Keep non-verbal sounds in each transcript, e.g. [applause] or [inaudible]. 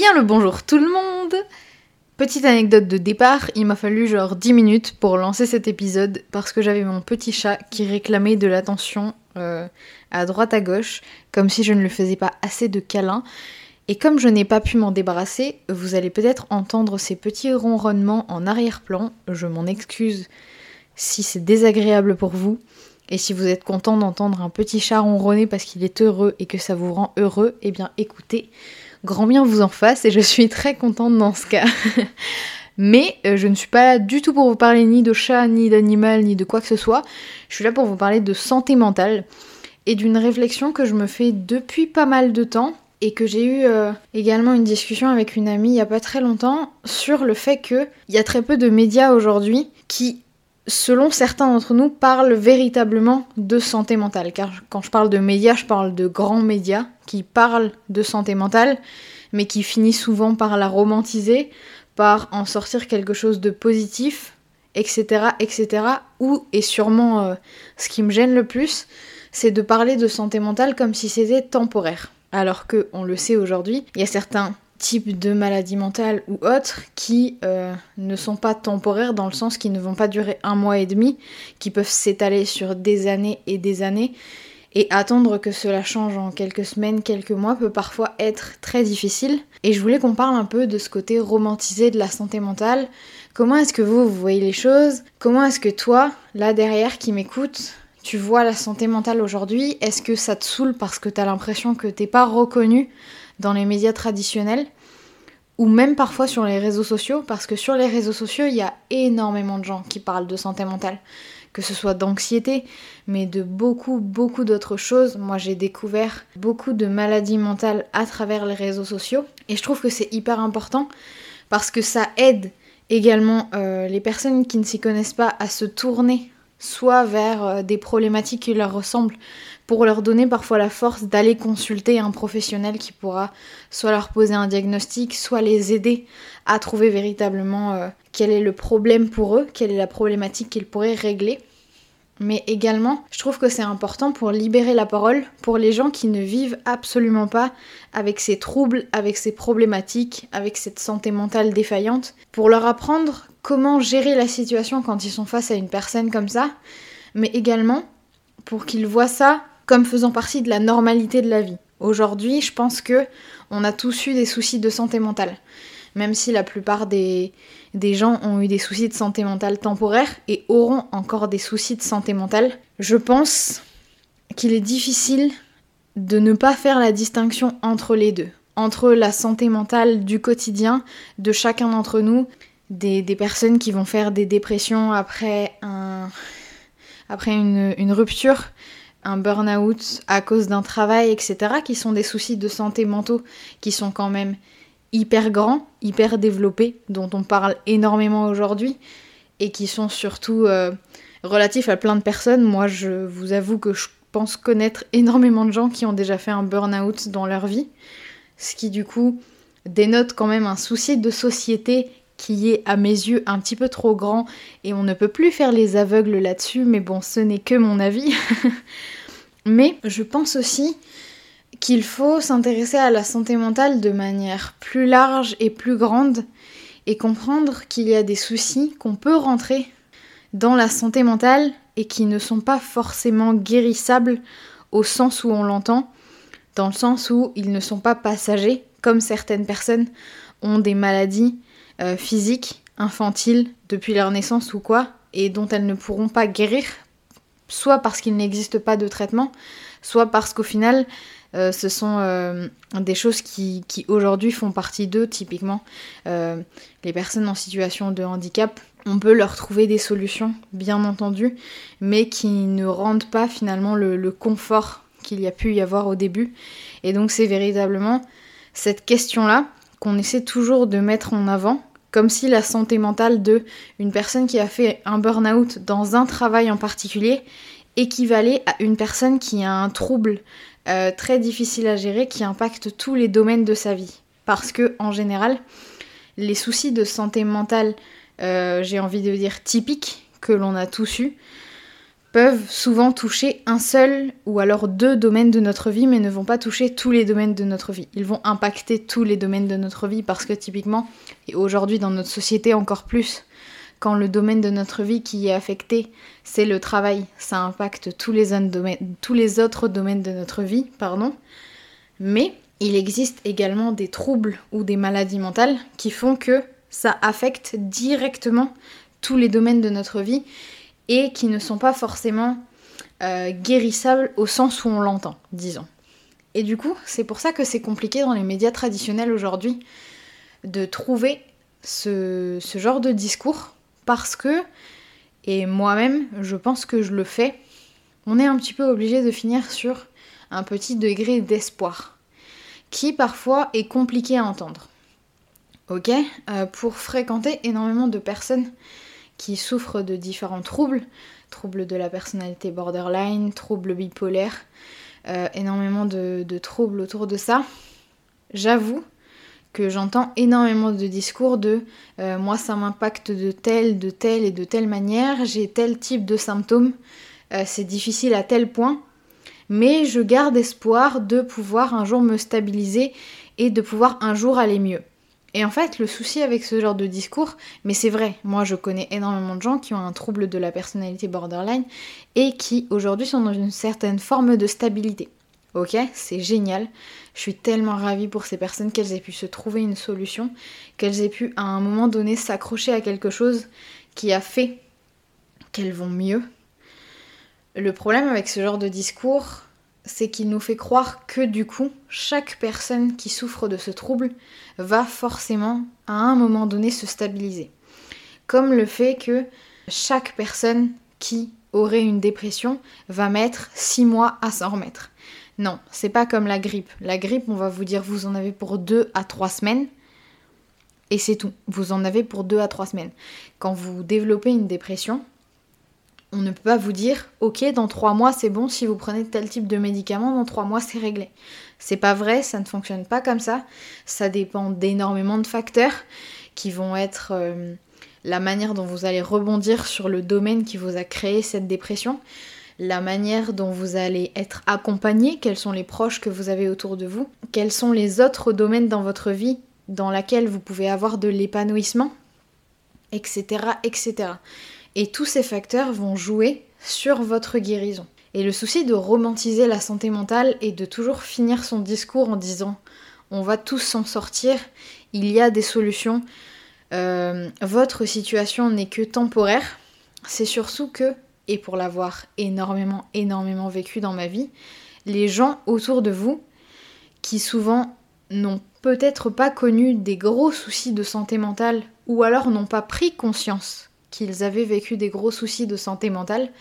Bien le bonjour tout le monde Petite anecdote de départ, il m'a fallu genre 10 minutes pour lancer cet épisode parce que j'avais mon petit chat qui réclamait de l'attention euh, à droite à gauche, comme si je ne lui faisais pas assez de câlins. Et comme je n'ai pas pu m'en débarrasser, vous allez peut-être entendre ces petits ronronnements en arrière-plan. Je m'en excuse si c'est désagréable pour vous. Et si vous êtes content d'entendre un petit chat ronronner parce qu'il est heureux et que ça vous rend heureux, eh bien écoutez, grand bien vous en fasse et je suis très contente dans ce cas. [laughs] Mais euh, je ne suis pas là du tout pour vous parler ni de chat, ni d'animal, ni de quoi que ce soit. Je suis là pour vous parler de santé mentale et d'une réflexion que je me fais depuis pas mal de temps et que j'ai eu euh, également une discussion avec une amie il y a pas très longtemps sur le fait qu'il y a très peu de médias aujourd'hui qui selon certains d'entre nous, parlent véritablement de santé mentale. Car quand je parle de médias, je parle de grands médias qui parlent de santé mentale, mais qui finissent souvent par la romantiser, par en sortir quelque chose de positif, etc. etc. Ou, et sûrement euh, ce qui me gêne le plus, c'est de parler de santé mentale comme si c'était temporaire. Alors que, on le sait aujourd'hui, il y a certains types de maladies mentales ou autres qui euh, ne sont pas temporaires dans le sens qu'ils ne vont pas durer un mois et demi, qui peuvent s'étaler sur des années et des années. Et attendre que cela change en quelques semaines, quelques mois peut parfois être très difficile. Et je voulais qu'on parle un peu de ce côté romantisé de la santé mentale. Comment est-ce que vous, vous voyez les choses? Comment est-ce que toi, là derrière qui m'écoute, tu vois la santé mentale aujourd'hui Est-ce que ça te saoule parce que t'as l'impression que t'es pas reconnu dans les médias traditionnels ou même parfois sur les réseaux sociaux, parce que sur les réseaux sociaux, il y a énormément de gens qui parlent de santé mentale, que ce soit d'anxiété, mais de beaucoup, beaucoup d'autres choses. Moi, j'ai découvert beaucoup de maladies mentales à travers les réseaux sociaux, et je trouve que c'est hyper important, parce que ça aide également euh, les personnes qui ne s'y connaissent pas à se tourner soit vers euh, des problématiques qui leur ressemblent, pour leur donner parfois la force d'aller consulter un professionnel qui pourra soit leur poser un diagnostic, soit les aider à trouver véritablement euh, quel est le problème pour eux, quelle est la problématique qu'ils pourraient régler. Mais également, je trouve que c'est important pour libérer la parole pour les gens qui ne vivent absolument pas avec ces troubles, avec ces problématiques, avec cette santé mentale défaillante, pour leur apprendre comment gérer la situation quand ils sont face à une personne comme ça, mais également pour qu'ils voient ça comme faisant partie de la normalité de la vie. Aujourd'hui, je pense que on a tous eu des soucis de santé mentale. Même si la plupart des, gens ont eu des soucis de santé mentale temporaires et auront encore des soucis de santé mentale, je pense qu'il est difficile de ne pas faire la distinction entre les deux. Entre la santé mentale du quotidien de chacun d'entre nous, des, des, personnes qui vont faire des dépressions après une, une rupture, un burn-out à cause d'un travail, etc., qui sont des soucis de santé mentaux qui sont quand même hyper grands, hyper développés, dont on parle énormément aujourd'hui, et qui sont surtout euh, relatifs à plein de personnes. Moi, je vous avoue que je pense connaître énormément de gens qui ont déjà fait un burn-out dans leur vie, ce qui du coup dénote quand même un souci de société qui est à mes yeux un petit peu trop grand et on ne peut plus faire les aveugles là-dessus, mais bon, ce n'est que mon avis. [laughs] mais je pense aussi qu'il faut s'intéresser à la santé mentale de manière plus large et plus grande et comprendre qu'il y a des soucis qu'on peut rentrer dans la santé mentale et qui ne sont pas forcément guérissables au sens où on l'entend, dans le sens où ils ne sont pas passagers, comme certaines personnes ont des maladies euh, physiques, infantiles, depuis leur naissance ou quoi, et dont elles ne pourront pas guérir, soit parce qu'il n'existe pas de traitement, soit parce qu'au final, euh, ce sont euh, des choses qui, aujourd'hui font partie d'eux, typiquement les personnes en situation de handicap. On peut leur trouver des solutions, bien entendu, mais qui ne rendent pas finalement le, le confort qu'il y a pu y avoir au début. Et donc c'est véritablement cette question-là qu'on essaie toujours de mettre en avant comme si la santé mentale de une personne qui a fait un burn-out dans un travail en particulier équivalait à une personne qui a un trouble euh, très difficile à gérer qui impacte tous les domaines de sa vie. Parce que en général, les soucis de santé mentale, euh, j'ai envie de dire typiques, que l'on a tous eu, peuvent souvent toucher un seul ou alors deux domaines de notre vie, mais ne vont pas toucher tous les domaines de notre vie. Ils vont impacter tous les domaines de notre vie parce que typiquement, et aujourd'hui dans notre société encore plus, quand le domaine de notre vie qui est affecté, c'est le travail, ça impacte tous les, autres domaines de notre vie, pardon. Mais il existe également des troubles ou des maladies mentales qui font que ça affecte directement tous les domaines de notre vie et qui ne sont pas forcément euh, guérissables au sens où on l'entend, disons. Et du coup, c'est pour ça que c'est compliqué dans les médias traditionnels aujourd'hui de trouver ce, genre de discours parce que, et moi-même, je pense que je le fais, on est un petit peu obligé de finir sur un petit degré d'espoir qui parfois est compliqué à entendre. Ok euh, Pour fréquenter énormément de personnes qui souffrent de différents troubles, troubles de la personnalité borderline, troubles bipolaires, euh, énormément de, troubles autour de ça, j'avoue que j'entends énormément de discours de euh, moi ça m'impacte de telle, de telle et de telle manière, j'ai tel type de symptômes, c'est difficile à tel point mais je garde espoir de pouvoir un jour me stabiliser et de pouvoir un jour aller mieux. Et en fait, le souci avec ce genre de discours, mais c'est vrai, moi je connais énormément de gens qui ont un trouble de la personnalité borderline et qui aujourd'hui sont dans une certaine forme de stabilité. Ok, c'est génial. Je suis tellement ravie pour ces personnes qu'elles aient pu se trouver une solution, qu'elles aient pu à un moment donné s'accrocher à quelque chose qui a fait qu'elles vont mieux, le problème avec ce genre de discours, c'est qu'il nous fait croire que du coup, chaque personne qui souffre de ce trouble va forcément à un moment donné se stabiliser. Comme le fait que chaque personne qui aurait une dépression va mettre 6 mois à s'en remettre. Non, c'est pas comme la grippe. La grippe, on va vous dire vous en avez pour 2 à 3 semaines. Et c'est tout. Vous en avez pour 2 à 3 semaines. Quand vous développez une dépression, on ne peut pas vous dire, ok, dans trois mois c'est bon, si vous prenez tel type de médicament, dans trois mois c'est réglé. C'est pas vrai, ça ne fonctionne pas comme ça. Ça dépend d'énormément de facteurs qui vont être euh, la manière dont vous allez rebondir sur le domaine qui vous a créé cette dépression, la manière dont vous allez être accompagné, quels sont les proches que vous avez autour de vous, quels sont les autres domaines dans votre vie dans lesquels vous pouvez avoir de l'épanouissement, etc., etc. Et tous ces facteurs vont jouer sur votre guérison. Et le souci de romantiser la santé mentale et de toujours finir son discours en disant on va tous s'en sortir, il y a des solutions, euh, votre situation n'est que temporaire, c'est surtout que, et pour l'avoir énormément, énormément vécu dans ma vie, les gens autour de vous, qui souvent n'ont peut-être pas connu des gros soucis de santé mentale, ou alors n'ont pas pris conscience qu'ils avaient vécu des gros soucis de santé mentale,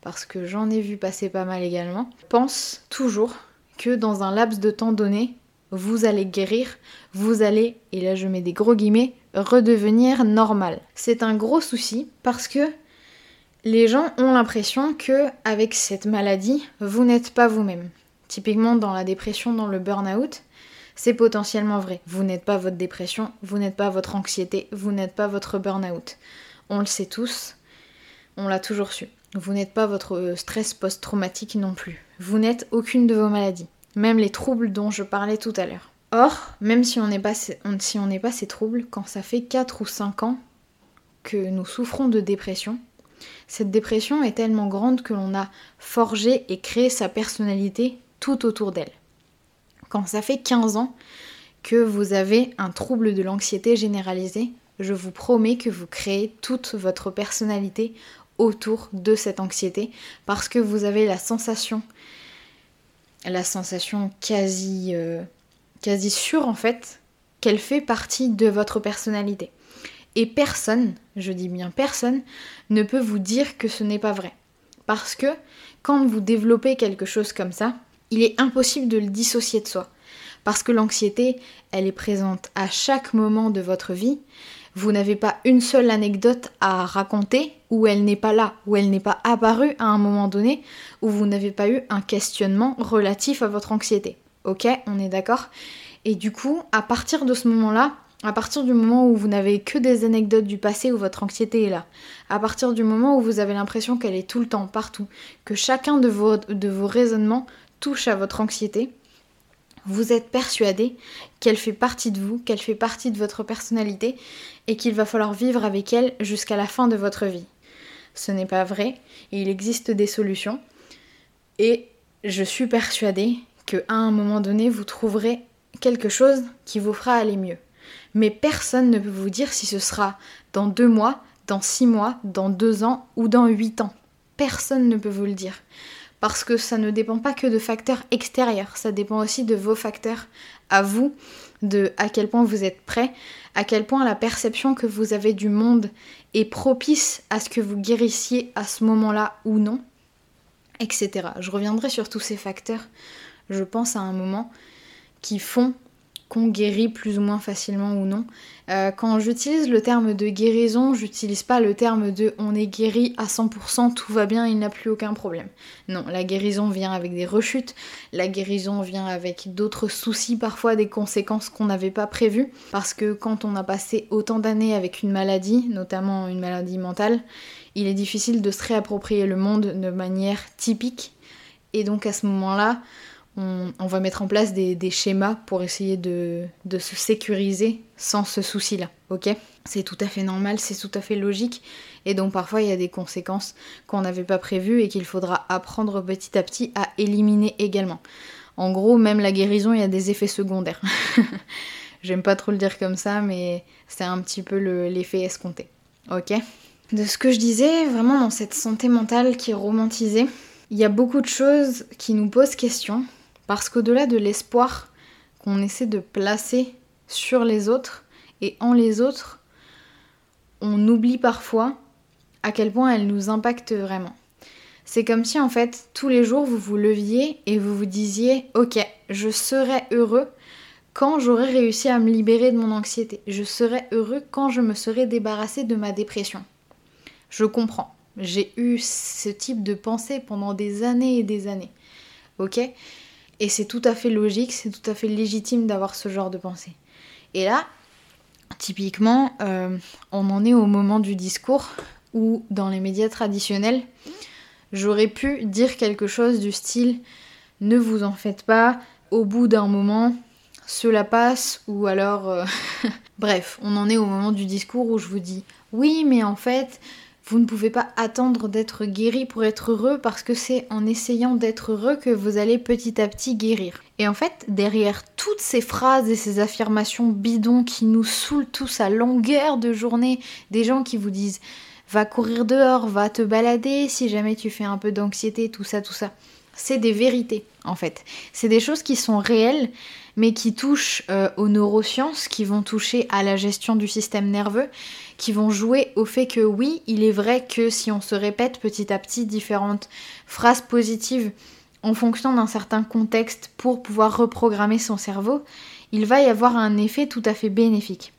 parce que j'en ai vu passer pas mal également, pense toujours que dans un laps de temps donné, vous allez guérir, vous allez, et là je mets des gros guillemets, redevenir normal. C'est un gros souci parce que les gens ont l'impression que avec cette maladie, vous n'êtes pas vous-même. Typiquement dans la dépression, dans le burn-out, c'est potentiellement vrai. Vous n'êtes pas votre dépression, vous n'êtes pas votre anxiété, vous n'êtes pas votre burn-out on le sait tous, on l'a toujours su. Vous n'êtes pas votre stress post-traumatique non plus. Vous n'êtes aucune de vos maladies, même les troubles dont je parlais tout à l'heure. Or, même si on n'est pas, si pas ces troubles, quand ça fait 4 ou 5 ans que nous souffrons de dépression, cette dépression est tellement grande que l'on a forgé et créé sa personnalité tout autour d'elle. Quand ça fait 15 ans que vous avez un trouble de l'anxiété généralisée, je vous promets que vous créez toute votre personnalité autour de cette anxiété parce que vous avez la sensation, la sensation quasi, euh, quasi sûre en fait, qu'elle fait partie de votre personnalité. Et personne, je dis bien personne, ne peut vous dire que ce n'est pas vrai. Parce que quand vous développez quelque chose comme ça, il est impossible de le dissocier de soi. Parce que l'anxiété, elle est présente à chaque moment de votre vie, vous n'avez pas une seule anecdote à raconter où elle n'est pas là, où elle n'est pas apparue à un moment donné, où vous n'avez pas eu un questionnement relatif à votre anxiété. Ok, on est d'accord? Et du coup, à partir de ce moment-là, À partir du moment où vous n'avez que des anecdotes du passé où votre anxiété est là, à partir du moment où vous avez l'impression qu'elle est tout le temps, partout, que chacun de vos, raisonnements touche à votre anxiété, vous êtes persuadé qu'elle fait partie de vous, qu'elle fait partie de votre personnalité et qu'il va falloir vivre avec elle jusqu'à la fin de votre vie. Ce n'est pas vrai, il existe des solutions. Et je suis persuadée qu'à un moment donné, vous trouverez quelque chose qui vous fera aller mieux mais personne ne peut vous dire si ce sera dans deux mois, dans six mois, dans deux ans ou dans huit ans. Personne ne peut vous le dire. Parce que ça ne dépend pas que de facteurs extérieurs, ça dépend aussi de vos facteurs à vous, de à quel point vous êtes prêt, à quel point la perception que vous avez du monde est propice à ce que vous guérissiez à ce moment-là ou non, etc. Je reviendrai sur tous ces facteurs, je pense à un moment, qui font qu'on guérit plus ou moins facilement ou non. Euh, quand j'utilise le terme de guérison, j'utilise pas le terme de on est guéri à 100%, tout va bien, il n'a plus aucun problème. Non, la guérison vient avec des rechutes, la guérison vient avec d'autres soucis, parfois des conséquences qu'on n'avait pas prévues, parce que quand on a passé autant d'années avec une maladie, notamment une maladie mentale, il est difficile de se réapproprier le monde de manière typique. Et donc à ce moment-là, on, va mettre en place des, schémas pour essayer de, se sécuriser sans ce souci-là, ok? C'est tout à fait normal, c'est tout à fait logique, et donc parfois il y a des conséquences qu'on n'avait pas prévues et qu'il faudra apprendre petit à petit à éliminer également. En gros, même la guérison, il y a des effets secondaires. [laughs] J'aime pas trop le dire comme ça, mais c'est un petit peu l'effet escompté, ok? De ce que je disais, vraiment dans cette santé mentale qui est romantisée, il y a beaucoup de choses qui nous posent question, parce qu'au-delà de l'espoir qu'on essaie de placer sur les autres et en les autres, on oublie parfois à quel point elles nous impactent vraiment. C'est comme si en fait tous les jours vous vous leviez et vous vous disiez ok je serai heureux quand j'aurai réussi à me libérer de mon anxiété. Je serai heureux quand je me serai débarrassé de ma dépression. Je comprends. J'ai eu ce type de pensée pendant des années et des années. Ok? Et c'est tout à fait logique, c'est tout à fait légitime d'avoir ce genre de pensée. Et là, typiquement, euh, on en est au moment du discours où dans les médias traditionnels, j'aurais pu dire quelque chose du style ne vous en faites pas, au bout d'un moment, cela passe, ou alors... Euh, [laughs] bref, on en est au moment du discours où je vous dis oui, mais en fait, vous ne pouvez pas attendre d'être guéri pour être heureux parce que c'est en essayant d'être heureux que vous allez petit à petit guérir. Et en fait, derrière toutes ces phrases et ces affirmations bidons qui nous saoulent tous à longueur de journée, des gens qui vous disent va courir dehors, va te balader si jamais tu fais un peu d'anxiété, tout ça, tout ça. C'est des vérités en fait. C'est des choses qui sont réelles mais qui touchent euh, aux neurosciences, qui vont toucher à la gestion du système nerveux, qui vont jouer au fait que oui, il est vrai que si on se répète petit à petit différentes phrases positives en fonction d'un certain contexte pour pouvoir reprogrammer son cerveau, il va y avoir un effet tout à fait bénéfique.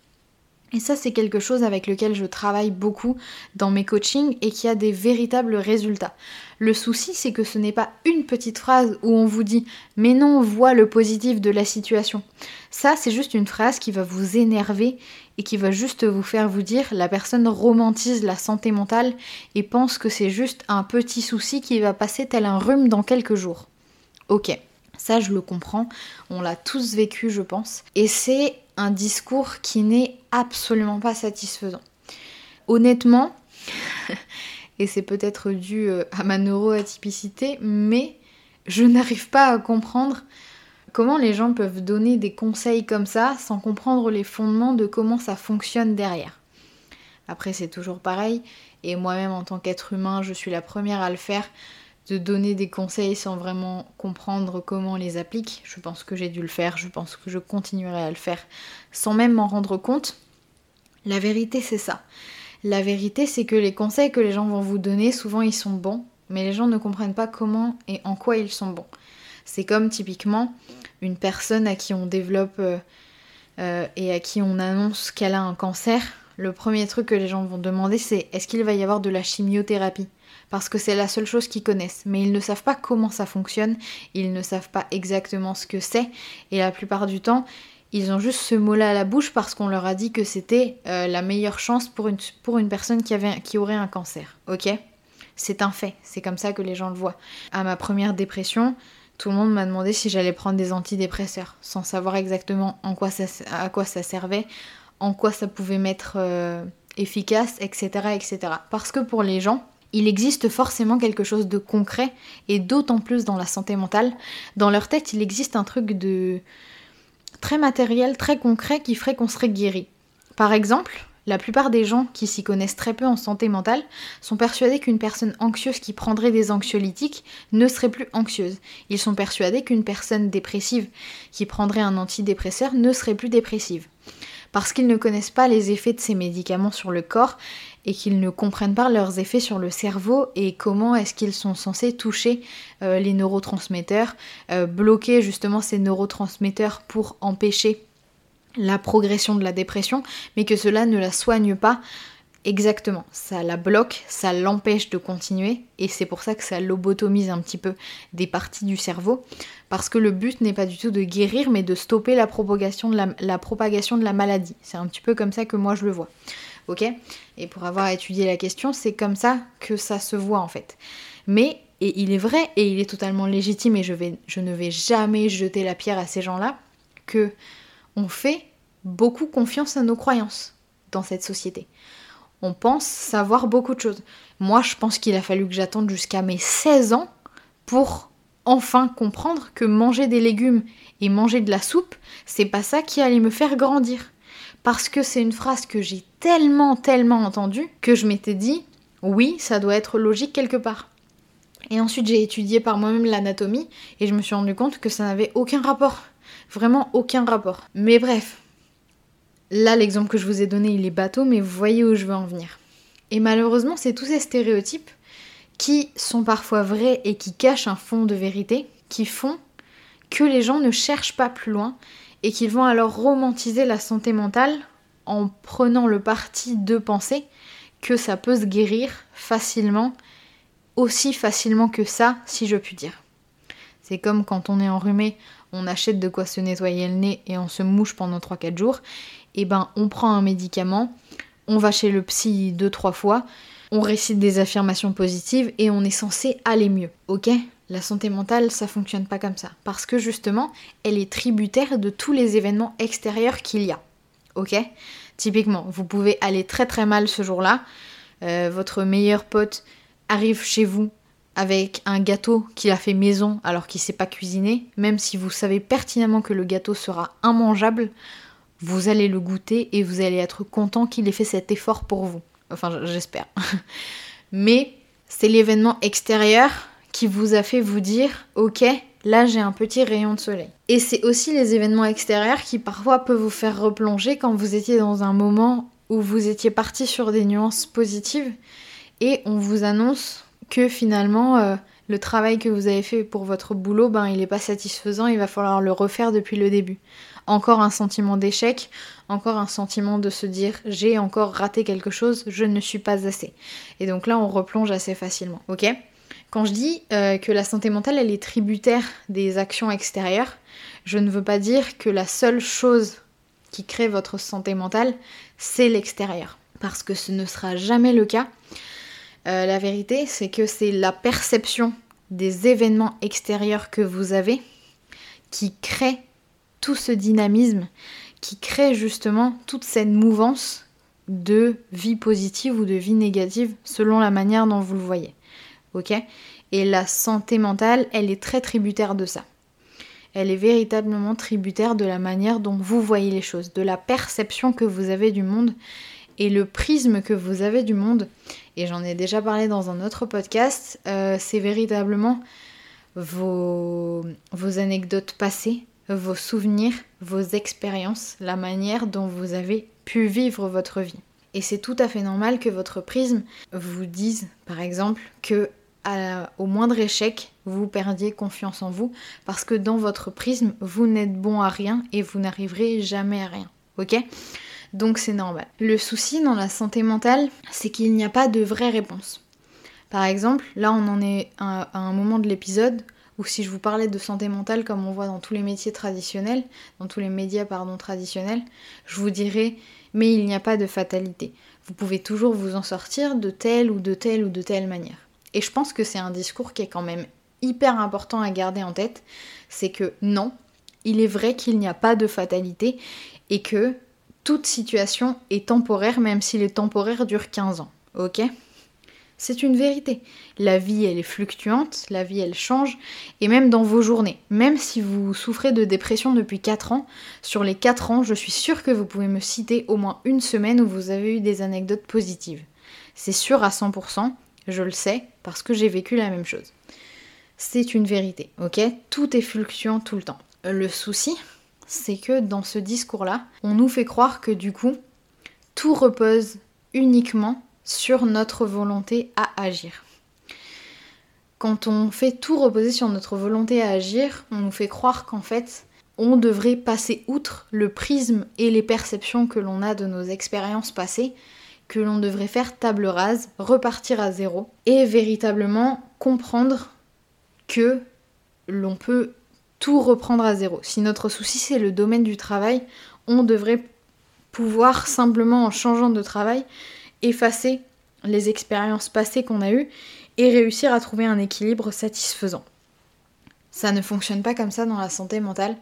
Et ça, c'est quelque chose avec lequel je travaille beaucoup dans mes coachings et qui a des véritables résultats. Le souci, c'est que ce n'est pas une petite phrase où on vous dit mais non, vois le positif de la situation. Ça, c'est juste une phrase qui va vous énerver et qui va juste vous faire vous dire la personne romantise la santé mentale et pense que c'est juste un petit souci qui va passer tel un rhume dans quelques jours. Ok, ça je le comprends, on l'a tous vécu je pense, et c'est un discours qui n'est absolument pas satisfaisant. Honnêtement, [laughs] et c'est peut-être dû euh, à ma neuroatypicité, mais je n'arrive pas à comprendre comment les gens peuvent donner des conseils comme ça sans comprendre les fondements de comment ça fonctionne derrière. Après, c'est toujours pareil, et moi-même en tant qu'être humain, je suis la première à le faire, de donner des conseils sans vraiment comprendre comment on les applique. Je pense que j'ai dû le faire, je pense que je continuerai à le faire sans même m'en rendre compte. La vérité, c'est ça. La vérité, c'est que les conseils que les gens vont vous donner, souvent ils sont bons, mais les gens ne comprennent pas comment et en quoi ils sont bons. C'est comme typiquement une personne à qui on développe euh, euh, et à qui on annonce qu'elle a un cancer. Le premier truc que les gens vont demander, c'est est-ce qu'il va y avoir de la chimiothérapie? Parce que c'est la seule chose qu'ils connaissent. Mais ils ne savent pas comment ça fonctionne, ils ne savent pas exactement ce que c'est, et la plupart du temps, Ils ont juste ce mot-là à la bouche parce qu'on leur a dit que c'était euh, la meilleure chance pour une, personne qui, aurait un cancer. Ok? C'est un fait, c'est comme ça que les gens le voient. À ma première dépression, tout le monde m'a demandé si j'allais prendre des antidépresseurs, sans savoir exactement à quoi ça servait, en quoi ça pouvait m'être euh, efficace, etc., etc. Parce que pour les gens, il existe forcément quelque chose de concret, et d'autant plus dans la santé mentale. Dans leur tête, il existe un truc de très matériel, très concret qui ferait qu'on serait guéri. Par exemple, la plupart des gens qui s'y connaissent très peu en santé mentale sont persuadés qu'une personne anxieuse qui prendrait des anxiolytiques ne serait plus anxieuse. Ils sont persuadés qu'une personne dépressive qui prendrait un antidépresseur ne serait plus dépressive. Parce qu'ils ne connaissent pas les effets de ces médicaments sur le corps et qu'ils ne comprennent pas leurs effets sur le cerveau et comment est-ce qu'ils sont censés toucher euh, les neurotransmetteurs, euh, bloquer justement ces neurotransmetteurs pour empêcher la progression de la dépression, mais que cela ne la soigne pas exactement. Ça la bloque, ça l'empêche de continuer, et c'est pour ça que ça lobotomise un petit peu des parties du cerveau, parce que le but n'est pas du tout de guérir, mais de stopper la propagation de la, maladie. C'est un petit peu comme ça que moi je le vois ok? Et pour avoir étudié la question, c'est comme ça que ça se voit en fait. Mais, et il est vrai, et il est totalement légitime, et je, je ne vais jamais jeter la pierre à ces gens-là, que on fait beaucoup confiance à nos croyances dans cette société. On pense savoir beaucoup de choses. Moi, je pense qu'il a fallu que j'attende jusqu'à mes 16 ans pour enfin comprendre que manger des légumes et manger de la soupe, c'est pas ça qui allait me faire grandir parce que c'est une phrase que j'ai tellement, tellement entendue que je m'étais dit, oui, ça doit être logique quelque part. Et ensuite, j'ai étudié par moi-même l'anatomie et je me suis rendu compte que ça n'avait aucun rapport. Vraiment aucun rapport. Mais bref, là, l'exemple que je vous ai donné, il est bateau, mais vous voyez où je veux en venir. Et malheureusement, c'est tous ces stéréotypes qui sont parfois vrais et qui cachent un fond de vérité, qui font que les gens ne cherchent pas plus loin et qu'ils vont alors romantiser la santé mentale en prenant le parti de penser que ça peut se guérir facilement, aussi facilement que ça, si je puis dire. C'est comme quand on est enrhumé, on achète de quoi se nettoyer le nez et on se mouche pendant 3-4 jours, et eh ben on prend un médicament, on va chez le psy 2-3 fois, on récite des affirmations positives et on est censé aller mieux, ok? La santé mentale, ça fonctionne pas comme ça. Parce que justement, elle est tributaire de tous les événements extérieurs qu'il y a. Ok? Typiquement, vous pouvez aller très très mal ce jour-là. Euh, votre meilleur pote arrive chez vous avec un gâteau qu'il a fait maison alors qu'il sait pas cuisiner. Même si vous savez pertinemment que le gâteau sera immangeable, vous allez le goûter et vous allez être content qu'il ait fait cet effort pour vous. Enfin, j'espère. [laughs] Mais c'est l'événement extérieur qui vous a fait vous dire ok, là j'ai un petit rayon de soleil. Et c'est aussi les événements extérieurs qui parfois peuvent vous faire replonger quand vous étiez dans un moment où vous étiez parti sur des nuances positives et on vous annonce que finalement euh, le travail que vous avez fait pour votre boulot, ben il n'est pas satisfaisant, il va falloir le refaire depuis le début. Encore un sentiment d'échec, encore un sentiment de se dire j'ai encore raté quelque chose, je ne suis pas assez. Et donc là on replonge assez facilement, ok? Quand je dis euh, que la santé mentale, elle est tributaire des actions extérieures, je ne veux pas dire que la seule chose qui crée votre santé mentale, c'est l'extérieur. Parce que ce ne sera jamais le cas. Euh, la vérité, c'est que c'est la perception des événements extérieurs que vous avez qui crée tout ce dynamisme, qui crée justement toute cette mouvance de vie positive ou de vie négative selon la manière dont vous le voyez ok? Et la santé mentale, elle est très tributaire de ça. Elle est véritablement tributaire de la manière dont vous voyez les choses, de la perception que vous avez du monde et le prisme que vous avez du monde. Et j'en ai déjà parlé dans un autre podcast, euh, c'est véritablement vos, vos anecdotes passées, vos souvenirs, vos expériences, la manière dont vous avez pu vivre votre vie. Et c'est tout à fait normal que votre prisme vous dise, par exemple, que au moindre échec, vous perdiez confiance en vous parce que dans votre prisme, vous n'êtes bon à rien et vous n'arriverez jamais à rien. Ok? Donc c'est normal. Le souci dans la santé mentale, c'est qu'il n'y a pas de vraie réponse. Par exemple, là on en est à un moment de l'épisode ou si je vous parlais de santé mentale comme on voit dans tous les métiers traditionnels, dans tous les médias pardon traditionnels, je vous dirais mais il n'y a pas de fatalité. Vous pouvez toujours vous en sortir de telle ou de telle ou de telle manière. Et je pense que c'est un discours qui est quand même hyper important à garder en tête, c'est que non, il est vrai qu'il n'y a pas de fatalité et que toute situation est temporaire même si les temporaires durent 15 ans. Ok? C'est une vérité. La vie, elle est fluctuante, la vie, elle change, et même dans vos journées. Même si vous souffrez de dépression depuis 4 ans, sur les 4 ans, je suis sûre que vous pouvez me citer au moins une semaine où vous avez eu des anecdotes positives. C'est sûr à 100%, je le sais, parce que j'ai vécu la même chose. C'est une vérité, ok? Tout est fluctuant tout le temps. Le souci, c'est que dans ce discours-là, on nous fait croire que du coup, tout repose uniquement sur notre volonté à agir. Quand on fait tout reposer sur notre volonté à agir, on nous fait croire qu'en fait, on devrait passer outre le prisme et les perceptions que l'on a de nos expériences passées, que l'on devrait faire table rase, repartir à zéro, et véritablement comprendre que l'on peut tout reprendre à zéro. Si notre souci c'est le domaine du travail, on devrait pouvoir simplement en changeant de travail effacer les expériences passées qu'on a eues et réussir à trouver un équilibre satisfaisant. Ça ne fonctionne pas comme ça dans la santé mentale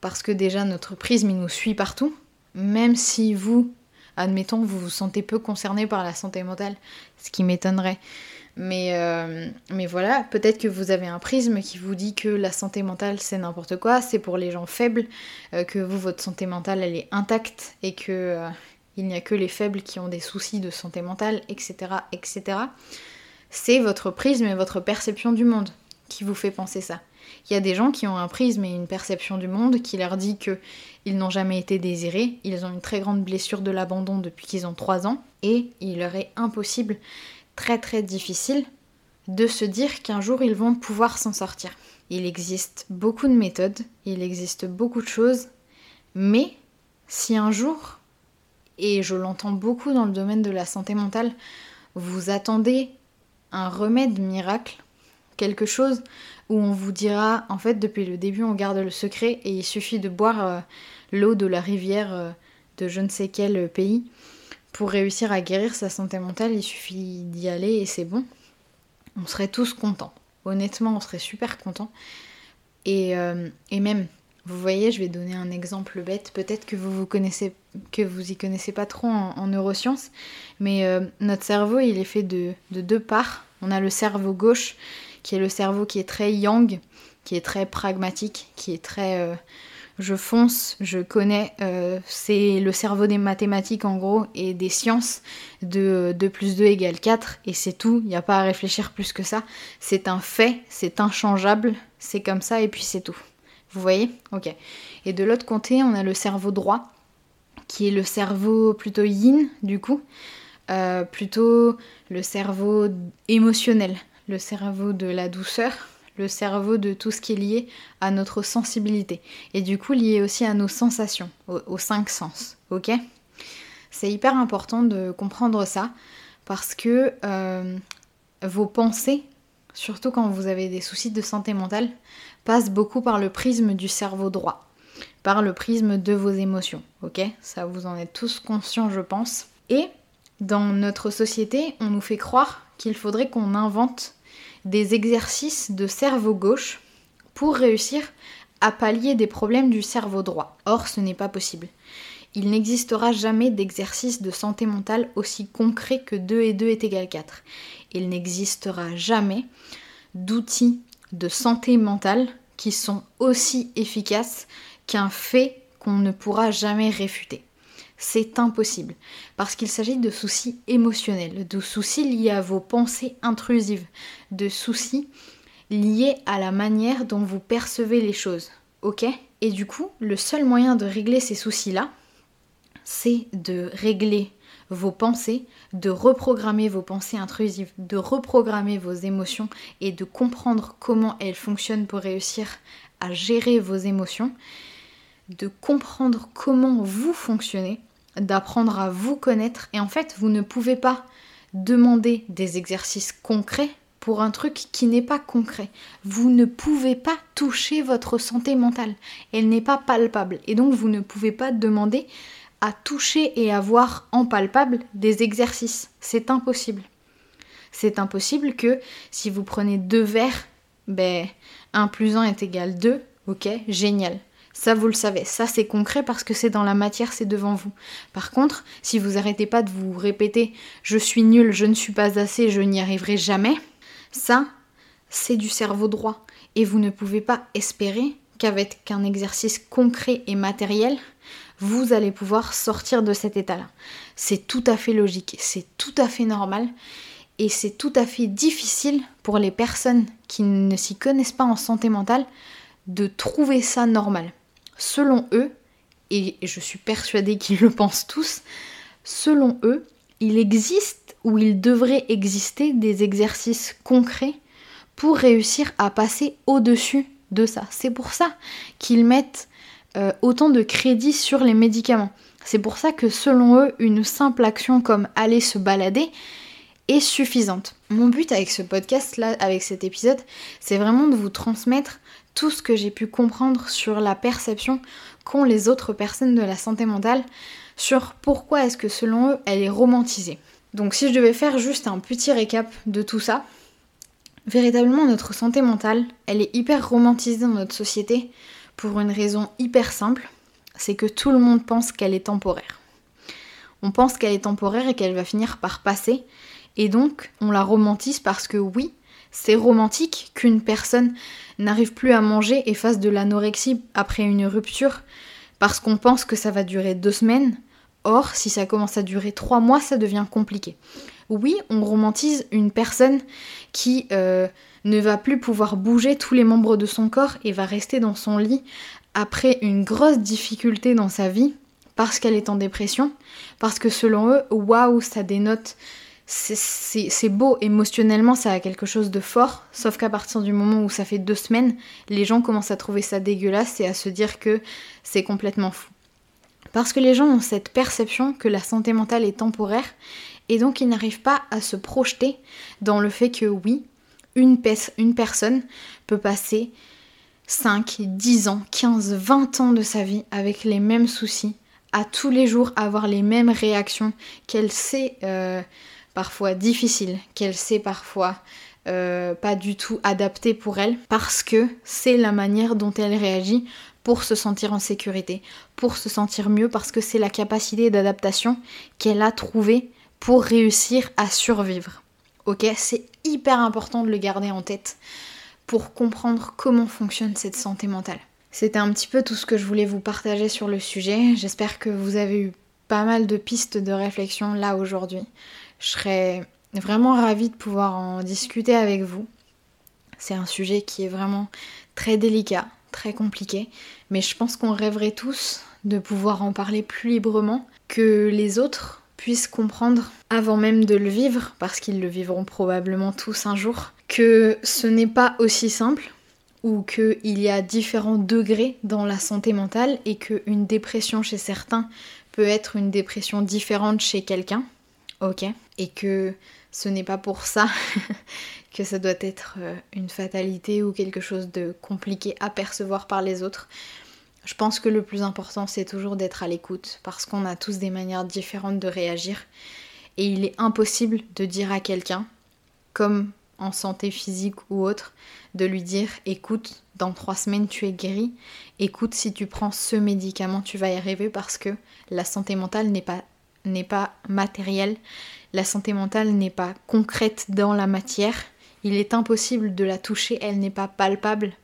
parce que déjà notre prisme il nous suit partout, même si vous, admettons, vous vous sentez peu concerné par la santé mentale, ce qui m'étonnerait. Mais, euh, voilà, peut-être que vous avez un prisme qui vous dit que la santé mentale c'est n'importe quoi, c'est pour les gens faibles, euh, que vous, votre santé mentale elle est intacte et que euh, il n'y a que les faibles qui ont des soucis de santé mentale, etc. etc. C'est votre prisme et votre perception du monde qui vous fait penser ça. Il y a des gens qui ont un prisme et une perception du monde qui leur dit que ils n'ont jamais été désirés, ils ont une très grande blessure de l'abandon depuis qu'ils ont 3 ans, et il leur est impossible, très très difficile, de se dire qu'un jour ils vont pouvoir s'en sortir. Il existe beaucoup de méthodes, il existe beaucoup de choses, mais si un jour et je l'entends beaucoup dans le domaine de la santé mentale, vous attendez un remède miracle, quelque chose où on vous dira, en fait, depuis le début, on garde le secret et il suffit de boire euh, l'eau de la rivière euh, de je ne sais quel pays pour réussir à guérir sa santé mentale, il suffit d'y aller et c'est bon. On serait tous contents. Honnêtement, on serait super contents. Et, euh, et même, vous voyez, je vais donner un exemple bête. Peut-être que vous vous connaissez, que vous y connaissez pas trop en, neurosciences, mais euh, notre cerveau, il est fait de, deux parts. On a le cerveau gauche, qui est le cerveau qui est très yang, qui est très pragmatique, qui est très euh, je fonce, je connais. Euh, c'est le cerveau des mathématiques en gros et des sciences de 2 plus 2 égale 4 et c'est tout. Il n'y a pas à réfléchir plus que ça. C'est un fait, c'est inchangeable, c'est comme ça et puis c'est tout. Vous voyez Ok. Et de l'autre côté, on a le cerveau droit, qui est le cerveau plutôt yin, du coup. Euh, plutôt le cerveau émotionnel, le cerveau de la douceur, le cerveau de tout ce qui est lié à notre sensibilité. Et du coup, lié aussi à nos sensations, aux, cinq sens. Ok C'est hyper important de comprendre ça, parce que euh, vos pensées, surtout quand vous avez des soucis de santé mentale, passe beaucoup par le prisme du cerveau droit, par le prisme de vos émotions, ok? Ça, vous en êtes tous conscients, je pense. Et dans notre société, on nous fait croire qu'il faudrait qu'on invente des exercices de cerveau gauche pour réussir à pallier des problèmes du cerveau droit. Or, ce n'est pas possible. Il n'existera jamais d'exercice de santé mentale aussi concret que 2 et 2 est égal 4. Il n'existera jamais d'outils de santé mentale qui sont aussi efficaces qu'un fait qu'on ne pourra jamais réfuter. C'est impossible, parce qu'il s'agit de soucis émotionnels, de soucis liés à vos pensées intrusives, de soucis liés à la manière dont vous percevez les choses. Ok? Et du coup, le seul moyen de régler ces soucis-là, c'est de régler vos pensées, de reprogrammer vos pensées intrusives, de reprogrammer vos émotions et de comprendre comment elles fonctionnent pour réussir à gérer vos émotions, de comprendre comment vous fonctionnez, d'apprendre à vous connaître. Et en fait, vous ne pouvez pas demander des exercices concrets pour un truc qui n'est pas concret. Vous ne pouvez pas toucher votre santé mentale. Elle n'est pas palpable. Et donc vous ne pouvez pas demander à toucher et à voir en palpable des exercices. C'est impossible. C'est impossible que si vous prenez deux verres, ben 1 plus 1 est égal 2, ok, génial. Ça, vous le savez. Ça, c'est concret parce que c'est dans la matière, c'est devant vous. Par contre, si vous arrêtez pas de vous répéter je suis nul, je ne suis pas assez, je n'y arriverai jamais, ça, c'est du cerveau droit. Et vous ne pouvez pas espérer qu'avec un exercice concret et matériel, vous allez pouvoir sortir de cet état-là. C'est tout à fait logique, c'est tout à fait normal et c'est tout à fait difficile pour les personnes qui ne s'y connaissent pas en santé mentale de trouver ça normal. Selon eux, et je suis persuadée qu'ils le pensent tous, selon eux, il existe ou il devrait exister des exercices concrets pour réussir à passer au-dessus de ça. C'est pour ça qu'ils mettent euh, autant de crédit sur les médicaments. C'est pour ça que selon eux, une simple action comme aller se balader est suffisante. Mon but avec ce podcast là, avec cet épisode, c'est vraiment de vous transmettre tout ce que j'ai pu comprendre sur la perception qu'ont les autres personnes de la santé mentale, sur pourquoi est-ce que selon eux elle est romantisée. Donc si je devais faire juste un petit récap de tout ça, véritablement notre santé mentale, elle est hyper romantisée dans notre société pour une raison hyper simple, c'est que tout le monde pense qu'elle est temporaire. On pense qu'elle est temporaire et qu'elle va finir par passer, et donc on la romantise parce que oui, c'est romantique qu'une personne n'arrive plus à manger et fasse de l'anorexie après une rupture parce qu'on pense que ça va durer deux semaines. Or, si ça commence à durer trois mois, ça devient compliqué. Oui, on romantise une personne qui euh, ne va plus pouvoir bouger tous les membres de son corps et va rester dans son lit après une grosse difficulté dans sa vie parce qu'elle est en dépression, parce que selon eux, waouh, ça dénote c'est beau émotionnellement, ça a quelque chose de fort, sauf qu'à partir du moment où ça fait deux semaines, les gens commencent à trouver ça dégueulasse et à se dire que c'est complètement fou. Parce que les gens ont cette perception que la santé mentale est temporaire et donc ils n'arrivent pas à se projeter dans le fait que oui, une, personne peut passer 5, 10 ans, 15, 20 ans de sa vie avec les mêmes soucis, à tous les jours avoir les mêmes réactions, qu'elle sait... Euh, parfois difficile, qu'elle sait parfois euh, pas du tout adapter pour elle, parce que c'est la manière dont elle réagit pour se sentir en sécurité, pour se sentir mieux, parce que c'est la capacité d'adaptation qu'elle a trouvée pour réussir à survivre. C'est hyper important de le garder en tête pour comprendre comment fonctionne cette santé mentale. C'était un petit peu tout ce que je voulais vous partager sur le sujet. J'espère que vous avez eu pas mal de pistes de réflexion là aujourd'hui. Je serais vraiment ravie de pouvoir en discuter avec vous. C'est un sujet qui est vraiment très délicat, très compliqué, mais je pense qu'on rêverait tous de pouvoir en parler plus librement, que les autres puissent comprendre avant même de le vivre, parce qu'ils le vivront probablement tous un jour, que ce n'est pas aussi simple ou qu'il y a différents degrés dans la santé mentale et qu'une dépression chez certains peut être une dépression différente chez quelqu'un ok, et que ce n'est pas pour ça [laughs] que ça doit être euh, une fatalité ou quelque chose de compliqué à percevoir par les autres. Je pense que le plus important c'est toujours d'être à l'écoute parce qu'on a tous des manières différentes de réagir et il est impossible de dire à quelqu'un, comme en santé physique ou autre, de lui dire écoute, dans trois semaines tu es guéri, écoute, si tu prends ce médicament tu vas y arriver parce que la santé mentale n'est pas n'est pas matérielle, la santé mentale n'est pas concrète dans la matière, il est impossible de la toucher, elle n'est pas palpable.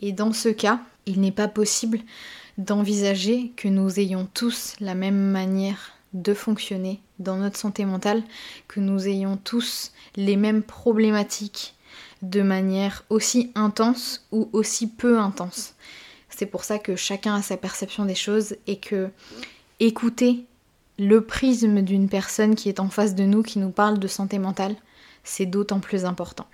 Et dans ce cas, il n'est pas possible d'envisager que nous ayons tous la même manière de fonctionner dans notre santé mentale, que nous ayons tous les mêmes problématiques de manière aussi intense ou aussi peu intense. C'est pour ça que chacun a sa perception des choses et que écouter le prisme d'une personne qui est en face de nous, qui nous parle de santé mentale, c'est d'autant plus important.